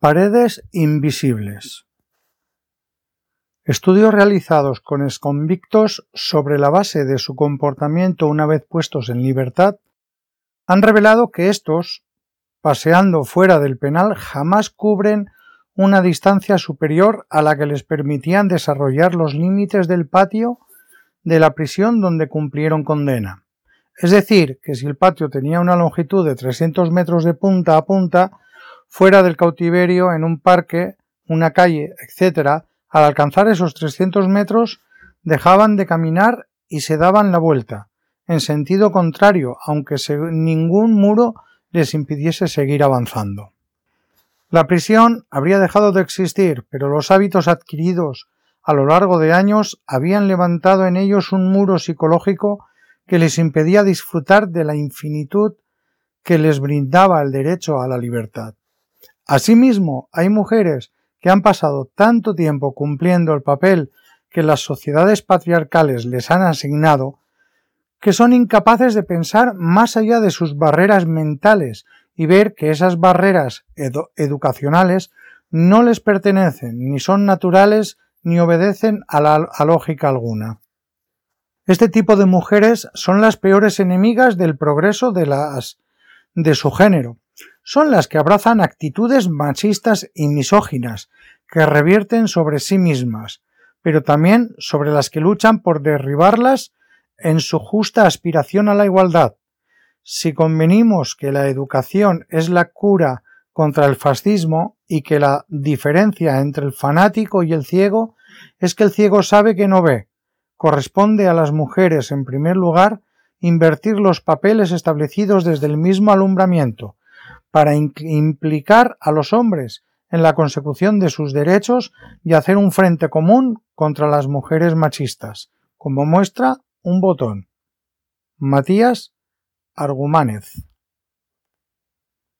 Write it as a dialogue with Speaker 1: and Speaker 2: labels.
Speaker 1: Paredes invisibles. Estudios realizados con exconvictos sobre la base de su comportamiento una vez puestos en libertad han revelado que estos, paseando fuera del penal, jamás cubren una distancia superior a la que les permitían desarrollar los límites del patio de la prisión donde cumplieron condena. Es decir, que si el patio tenía una longitud de 300 metros de punta a punta, fuera del cautiverio, en un parque, una calle, etc., al alcanzar esos 300 metros dejaban de caminar y se daban la vuelta, en sentido contrario, aunque ningún muro les impidiese seguir avanzando. La prisión habría dejado de existir, pero los hábitos adquiridos a lo largo de años habían levantado en ellos un muro psicológico que les impedía disfrutar de la infinitud que les brindaba el derecho a la libertad. Asimismo, hay mujeres que han pasado tanto tiempo cumpliendo el papel que las sociedades patriarcales les han asignado, que son incapaces de pensar más allá de sus barreras mentales y ver que esas barreras educacionales no les pertenecen, ni son naturales, ni obedecen a, la, lógica alguna. Este tipo de mujeres son las peores enemigas del progreso de, las, de su género, son las que abrazan actitudes machistas y misóginas, que revierten sobre sí mismas, pero también sobre las que luchan por derribarlas en su justa aspiración a la igualdad. Si convenimos que la educación es la cura contra el fascismo y que la diferencia entre el fanático y el ciego es que el ciego sabe que no ve, corresponde a las mujeres, en primer lugar, invertir los papeles establecidos desde el mismo alumbramiento, para implicar a los hombres en la consecución de sus derechos y hacer un frente común contra las mujeres machistas, como muestra un botón. Matías Argumánez